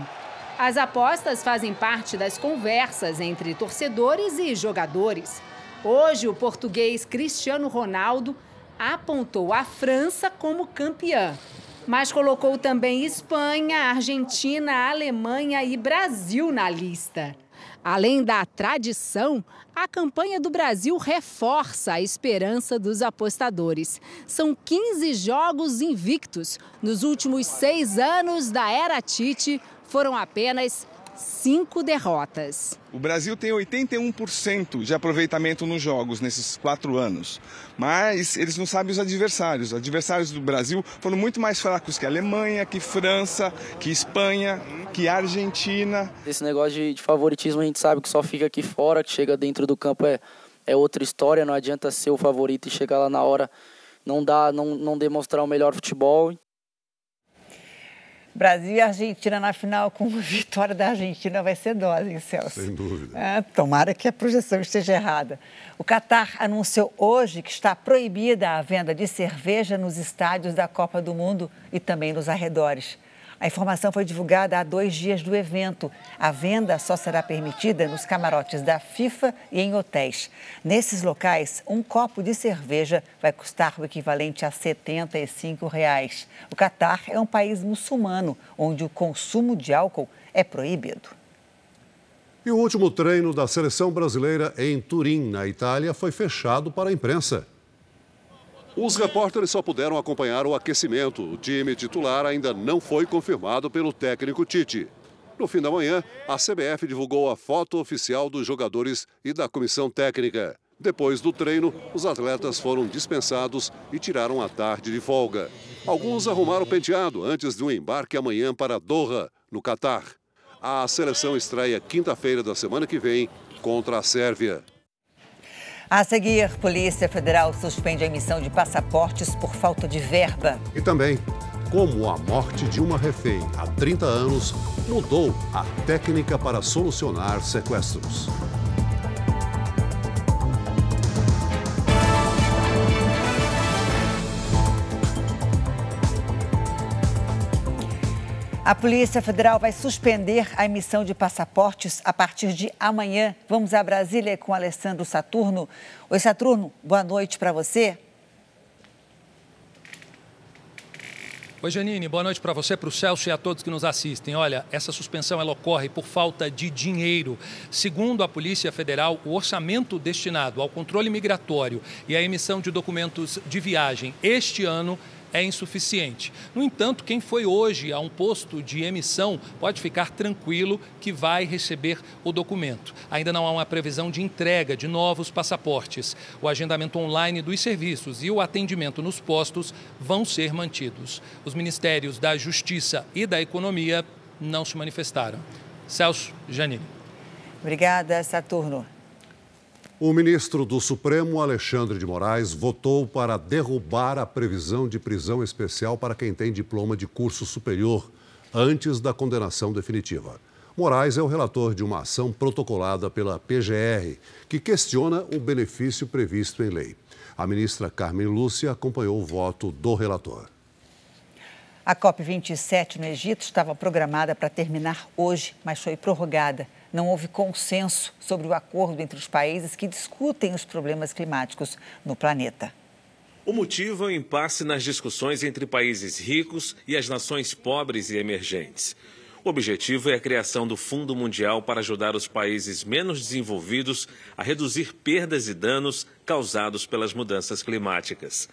As apostas fazem parte das conversas entre torcedores e jogadores. Hoje, o português Cristiano Ronaldo apontou a França como campeã, mas colocou também Espanha, Argentina, Alemanha e Brasil na lista. Além da tradição, a campanha do Brasil reforça a esperança dos apostadores. São 15 jogos invictos. Nos últimos seis anos da era Tite, foram apenas cinco derrotas. O Brasil tem 81% de aproveitamento nos jogos nesses quatro anos, mas eles não sabem os adversários. Os adversários do Brasil foram muito mais fracos que a Alemanha, que França, que Espanha, que Argentina. Esse negócio de, de favoritismo a gente sabe que só fica aqui fora, que chega dentro do campo é, é outra história. Não adianta ser o favorito e chegar lá na hora não dá, não, não demonstrar o melhor futebol. Brasil e Argentina na final com vitória da Argentina vai ser dose, hein, Celso? Sem dúvida. É, tomara que a projeção esteja errada. O Catar anunciou hoje que está proibida a venda de cerveja nos estádios da Copa do Mundo e também nos arredores. A informação foi divulgada há dois dias do evento. A venda só será permitida nos camarotes da FIFA e em hotéis. Nesses locais, um copo de cerveja vai custar o equivalente a 75 reais. O Catar é um país muçulmano, onde o consumo de álcool é proibido. E o último treino da seleção brasileira em Turim, na Itália, foi fechado para a imprensa. Os repórteres só puderam acompanhar o aquecimento. O time titular ainda não foi confirmado pelo técnico Tite. No fim da manhã, a CBF divulgou a foto oficial dos jogadores e da comissão técnica. Depois do treino, os atletas foram dispensados e tiraram a tarde de folga. Alguns arrumaram o penteado antes de um embarque amanhã para Doha, no Catar. A seleção estreia quinta-feira da semana que vem contra a Sérvia. A seguir, Polícia Federal suspende a emissão de passaportes por falta de verba. E também, como a morte de uma refém há 30 anos mudou a técnica para solucionar sequestros. A Polícia Federal vai suspender a emissão de passaportes a partir de amanhã. Vamos a Brasília com Alessandro Saturno. Oi, Saturno, boa noite para você. Oi, Janine, boa noite para você, para o Celso e a todos que nos assistem. Olha, essa suspensão ela ocorre por falta de dinheiro. Segundo a Polícia Federal, o orçamento destinado ao controle migratório e à emissão de documentos de viagem este ano é insuficiente. No entanto, quem foi hoje a um posto de emissão pode ficar tranquilo que vai receber o documento. Ainda não há uma previsão de entrega de novos passaportes. O agendamento online dos serviços e o atendimento nos postos vão ser mantidos. Os ministérios da Justiça e da Economia não se manifestaram. Celso Janine. Obrigada, Saturno. O ministro do Supremo, Alexandre de Moraes, votou para derrubar a previsão de prisão especial para quem tem diploma de curso superior antes da condenação definitiva. Moraes é o relator de uma ação protocolada pela PGR, que questiona o benefício previsto em lei. A ministra Carmen Lúcia acompanhou o voto do relator. A COP27 no Egito estava programada para terminar hoje, mas foi prorrogada não houve consenso sobre o acordo entre os países que discutem os problemas climáticos no planeta. O motivo é o impasse nas discussões entre países ricos e as nações pobres e emergentes. O objetivo é a criação do Fundo Mundial para ajudar os países menos desenvolvidos a reduzir perdas e danos causados pelas mudanças climáticas.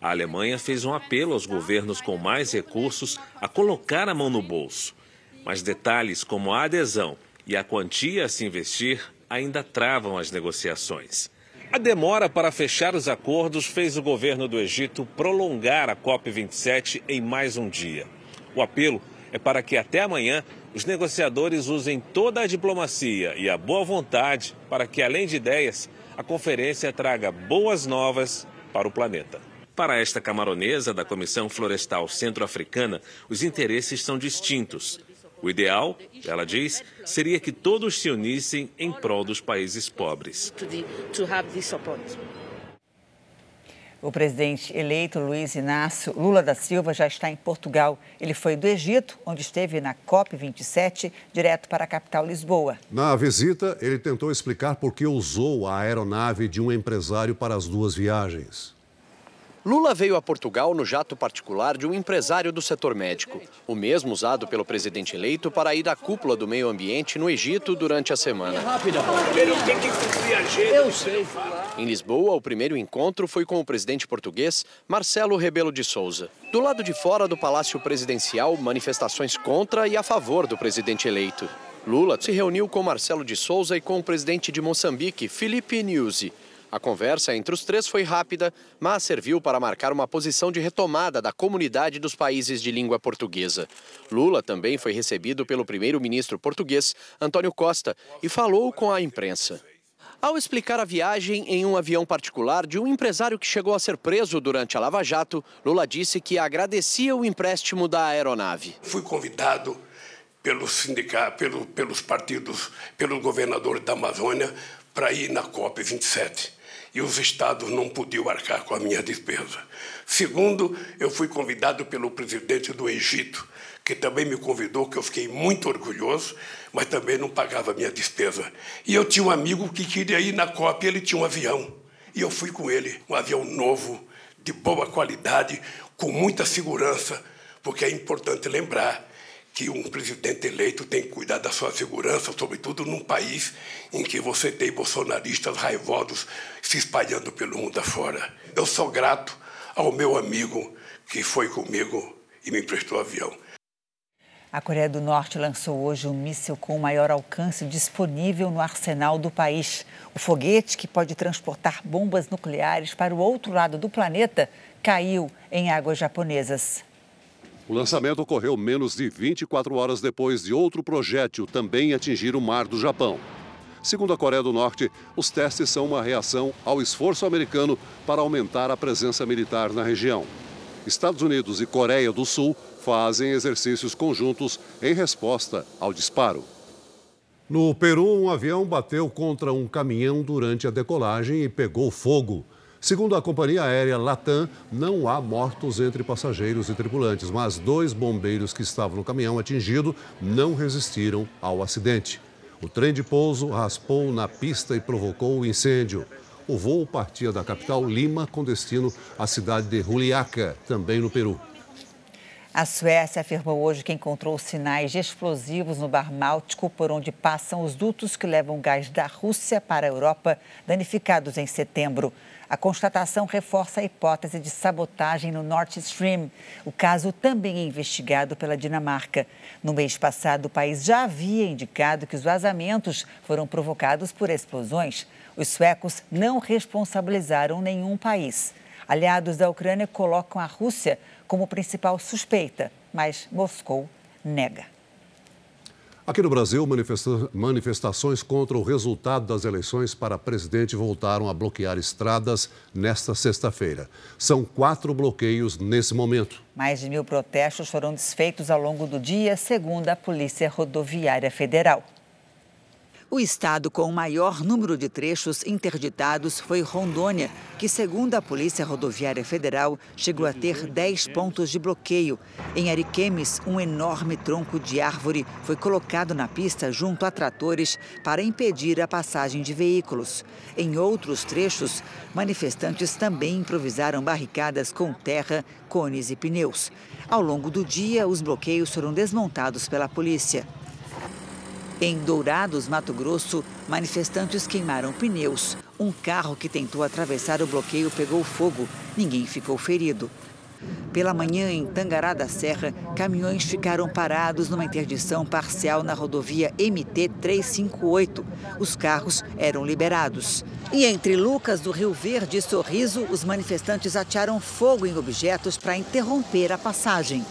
A Alemanha fez um apelo aos governos com mais recursos a colocar a mão no bolso. Mas detalhes como a adesão e a quantia a se investir ainda travam as negociações. A demora para fechar os acordos fez o governo do Egito prolongar a COP27 em mais um dia. O apelo é para que até amanhã os negociadores usem toda a diplomacia e a boa vontade para que, além de ideias, a conferência traga boas novas para o planeta. Para esta camaronesa da Comissão Florestal Centro-Africana, os interesses são distintos. O ideal, ela diz, seria que todos se unissem em prol dos países pobres. O presidente eleito Luiz Inácio Lula da Silva já está em Portugal. Ele foi do Egito, onde esteve na COP27, direto para a capital Lisboa. Na visita, ele tentou explicar por que usou a aeronave de um empresário para as duas viagens. Lula veio a Portugal no jato particular de um empresário do setor médico, o mesmo usado pelo presidente eleito para ir à cúpula do meio ambiente no Egito durante a semana. Em Lisboa, o primeiro encontro foi com o presidente português Marcelo Rebelo de Souza. Do lado de fora do Palácio Presidencial, manifestações contra e a favor do presidente eleito. Lula se reuniu com Marcelo de Souza e com o presidente de Moçambique, Felipe Nyusi. A conversa entre os três foi rápida, mas serviu para marcar uma posição de retomada da comunidade dos países de língua portuguesa. Lula também foi recebido pelo primeiro-ministro português, Antônio Costa, e falou com a imprensa. Ao explicar a viagem em um avião particular de um empresário que chegou a ser preso durante a Lava Jato, Lula disse que agradecia o empréstimo da aeronave. Fui convidado pelos sindicatos, pelo, pelos partidos, pelo governador da Amazônia para ir na COP 27 e os estados não podiam arcar com a minha despesa. Segundo, eu fui convidado pelo presidente do Egito, que também me convidou, que eu fiquei muito orgulhoso, mas também não pagava a minha despesa. E eu tinha um amigo que queria ir na COP, ele tinha um avião. E eu fui com ele, um avião novo, de boa qualidade, com muita segurança, porque é importante lembrar que um presidente eleito tem que cuidar da sua segurança, sobretudo num país em que você tem bolsonaristas raivosos se espalhando pelo mundo afora. Eu sou grato ao meu amigo que foi comigo e me emprestou avião. A Coreia do Norte lançou hoje um míssil com maior alcance disponível no arsenal do país. O foguete, que pode transportar bombas nucleares para o outro lado do planeta, caiu em águas japonesas. O lançamento ocorreu menos de 24 horas depois de outro projétil também atingir o mar do Japão. Segundo a Coreia do Norte, os testes são uma reação ao esforço americano para aumentar a presença militar na região. Estados Unidos e Coreia do Sul fazem exercícios conjuntos em resposta ao disparo. No Peru, um avião bateu contra um caminhão durante a decolagem e pegou fogo. Segundo a companhia aérea Latam, não há mortos entre passageiros e tripulantes, mas dois bombeiros que estavam no caminhão atingido não resistiram ao acidente. O trem de pouso raspou na pista e provocou o incêndio. O voo partia da capital Lima com destino à cidade de Juliaca, também no Peru. A Suécia afirmou hoje que encontrou sinais de explosivos no Bar Báltico, por onde passam os dutos que levam gás da Rússia para a Europa, danificados em setembro. A constatação reforça a hipótese de sabotagem no Nord Stream. O caso também é investigado pela Dinamarca. No mês passado, o país já havia indicado que os vazamentos foram provocados por explosões. Os suecos não responsabilizaram nenhum país. Aliados da Ucrânia colocam a Rússia como principal suspeita, mas Moscou nega. Aqui no Brasil, manifesta manifestações contra o resultado das eleições para presidente voltaram a bloquear estradas nesta sexta-feira. São quatro bloqueios nesse momento. Mais de mil protestos foram desfeitos ao longo do dia, segundo a Polícia Rodoviária Federal. O estado com o maior número de trechos interditados foi Rondônia, que, segundo a Polícia Rodoviária Federal, chegou a ter 10 pontos de bloqueio. Em Ariquemes, um enorme tronco de árvore foi colocado na pista junto a tratores para impedir a passagem de veículos. Em outros trechos, manifestantes também improvisaram barricadas com terra, cones e pneus. Ao longo do dia, os bloqueios foram desmontados pela polícia. Em Dourados, Mato Grosso, manifestantes queimaram pneus. Um carro que tentou atravessar o bloqueio pegou fogo. Ninguém ficou ferido. Pela manhã, em Tangará da Serra, caminhões ficaram parados numa interdição parcial na rodovia MT-358. Os carros eram liberados. E entre Lucas do Rio Verde e Sorriso, os manifestantes atearam fogo em objetos para interromper a passagem.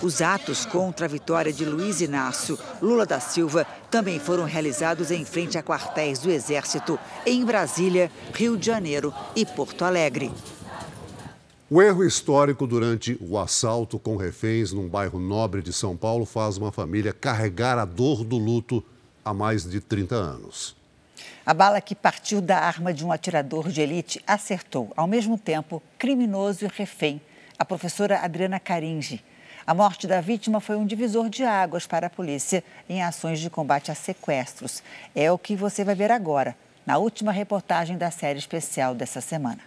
Os atos contra a vitória de Luiz Inácio Lula da Silva também foram realizados em frente a quartéis do Exército em Brasília, Rio de Janeiro e Porto Alegre. O erro histórico durante o assalto com reféns num bairro nobre de São Paulo faz uma família carregar a dor do luto há mais de 30 anos. A bala que partiu da arma de um atirador de elite acertou, ao mesmo tempo, criminoso e refém, a professora Adriana Caringe. A morte da vítima foi um divisor de águas para a polícia em ações de combate a sequestros. É o que você vai ver agora, na última reportagem da série especial dessa semana.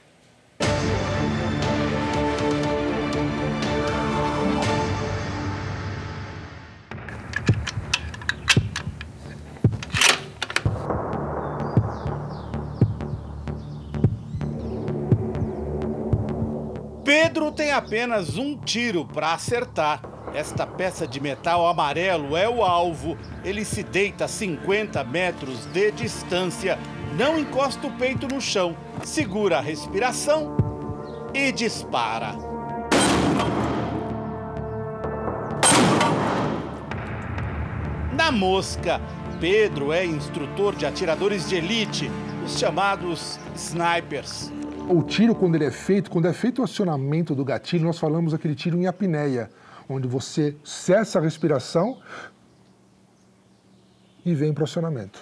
Pedro tem apenas um tiro para acertar. Esta peça de metal amarelo é o alvo. Ele se deita a 50 metros de distância, não encosta o peito no chão, segura a respiração e dispara. Na mosca, Pedro é instrutor de atiradores de elite, os chamados snipers. O tiro, quando ele é feito, quando é feito o acionamento do gatilho, nós falamos aquele tiro em apneia, onde você cessa a respiração e vem para o acionamento.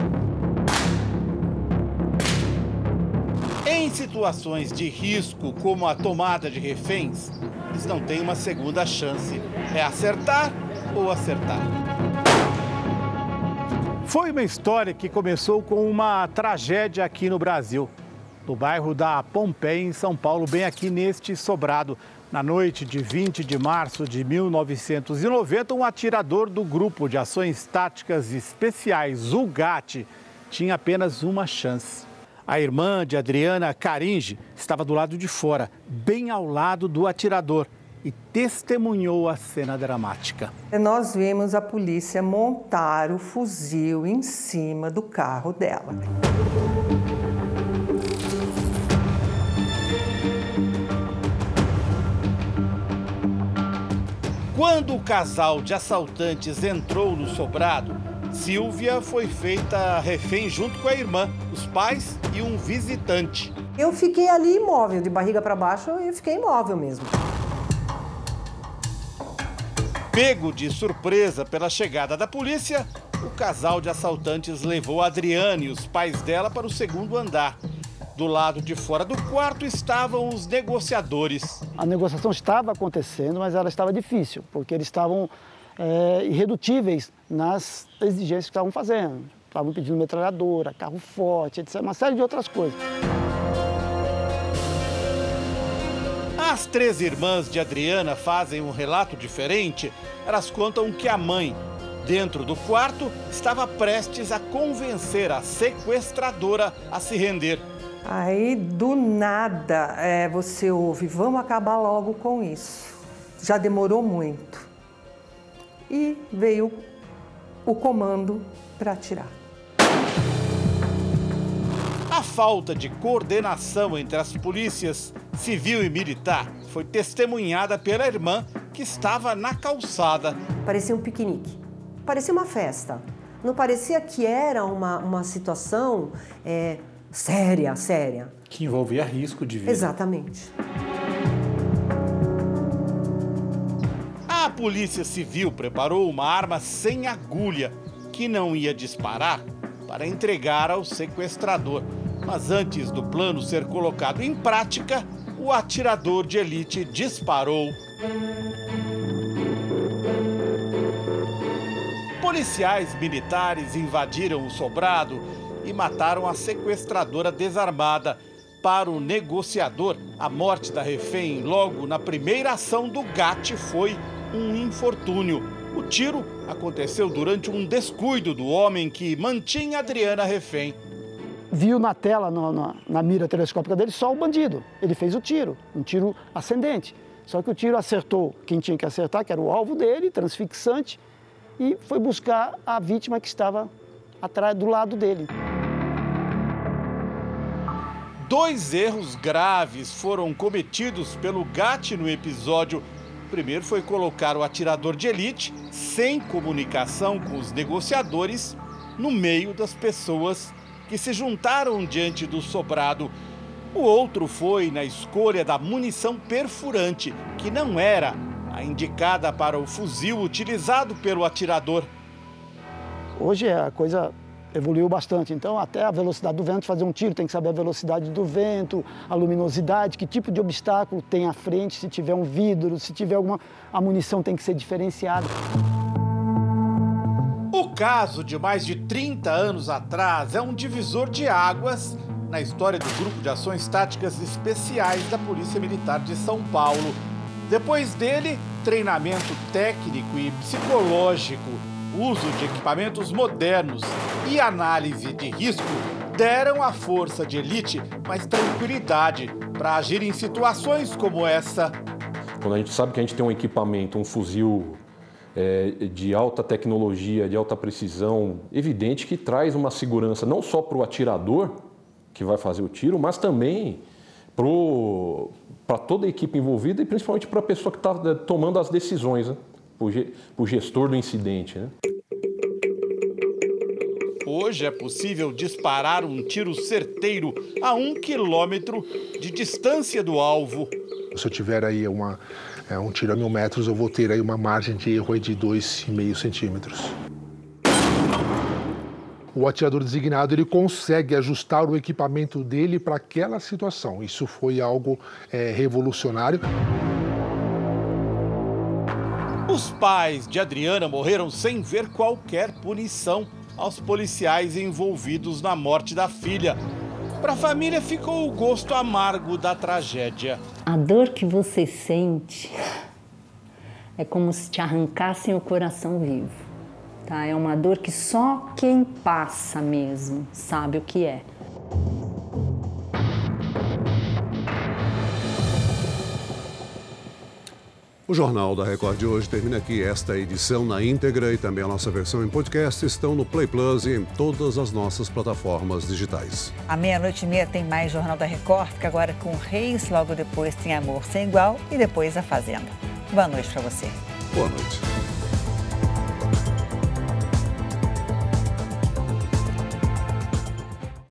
Em situações de risco, como a tomada de reféns, eles não têm uma segunda chance. É acertar ou acertar. Foi uma história que começou com uma tragédia aqui no Brasil no bairro da Pompeia, em São Paulo, bem aqui neste sobrado. Na noite de 20 de março de 1990, um atirador do Grupo de Ações Táticas Especiais, o GAT, tinha apenas uma chance. A irmã de Adriana Caringe estava do lado de fora, bem ao lado do atirador, e testemunhou a cena dramática. Nós vimos a polícia montar o fuzil em cima do carro dela. Quando o casal de assaltantes entrou no sobrado, Silvia foi feita refém junto com a irmã, os pais e um visitante. Eu fiquei ali imóvel, de barriga para baixo, eu fiquei imóvel mesmo. Pego de surpresa pela chegada da polícia, o casal de assaltantes levou a Adriane e os pais dela para o segundo andar. Do lado de fora do quarto estavam os negociadores. A negociação estava acontecendo, mas ela estava difícil, porque eles estavam é, irredutíveis nas exigências que estavam fazendo. Estavam pedindo metralhadora, carro forte, etc. Uma série de outras coisas. As três irmãs de Adriana fazem um relato diferente. Elas contam que a mãe, dentro do quarto, estava prestes a convencer a sequestradora a se render. Aí, do nada, é, você ouve, vamos acabar logo com isso. Já demorou muito. E veio o comando para atirar. A falta de coordenação entre as polícias civil e militar foi testemunhada pela irmã que estava na calçada. Parecia um piquenique, parecia uma festa. Não parecia que era uma, uma situação é, séria, séria. Que envolvia risco de vida. Exatamente. A Polícia Civil preparou uma arma sem agulha que não ia disparar para entregar ao sequestrador. Mas antes do plano ser colocado em prática, o atirador de elite disparou. Policiais militares invadiram o sobrado e mataram a sequestradora desarmada. Para o negociador, a morte da refém logo na primeira ação do GAT foi um infortúnio. O tiro aconteceu durante um descuido do homem que mantinha Adriana refém. Viu na tela, no, na, na mira telescópica dele, só o bandido. Ele fez o tiro, um tiro ascendente. Só que o tiro acertou quem tinha que acertar, que era o alvo dele, transfixante, e foi buscar a vítima que estava atrás do lado dele. Dois erros graves foram cometidos pelo GAT no episódio. O primeiro foi colocar o atirador de elite, sem comunicação com os negociadores, no meio das pessoas que se juntaram diante do sobrado. O outro foi na escolha da munição perfurante, que não era a indicada para o fuzil utilizado pelo atirador. Hoje a coisa evoluiu bastante. Então, até a velocidade do vento, fazer um tiro, tem que saber a velocidade do vento, a luminosidade, que tipo de obstáculo tem à frente, se tiver um vidro, se tiver alguma. A munição tem que ser diferenciada. O caso de mais de 30 anos atrás é um divisor de águas na história do Grupo de Ações Táticas Especiais da Polícia Militar de São Paulo. Depois dele, treinamento técnico e psicológico uso de equipamentos modernos e análise de risco deram à força de elite mais tranquilidade para agir em situações como essa. Quando a gente sabe que a gente tem um equipamento, um fuzil é, de alta tecnologia, de alta precisão, evidente que traz uma segurança não só para o atirador que vai fazer o tiro, mas também para toda a equipe envolvida e principalmente para a pessoa que está é, tomando as decisões. Né? Para o gestor do incidente. Né? Hoje é possível disparar um tiro certeiro a um quilômetro de distância do alvo. Se eu tiver aí uma, é, um tiro a mil metros, eu vou ter aí uma margem de erro de 2,5 centímetros. O atirador designado ele consegue ajustar o equipamento dele para aquela situação. Isso foi algo é, revolucionário. Os pais de Adriana morreram sem ver qualquer punição aos policiais envolvidos na morte da filha. Para a família ficou o gosto amargo da tragédia. A dor que você sente é como se te arrancassem o coração vivo. Tá? É uma dor que só quem passa mesmo sabe o que é. O Jornal da Record de hoje termina aqui. Esta edição na íntegra e também a nossa versão em podcast estão no Play Plus e em todas as nossas plataformas digitais. À meia-noite e meia tem mais Jornal da Record, que agora com Reis, logo depois tem Amor Sem Igual e depois A Fazenda. Boa noite para você. Boa noite.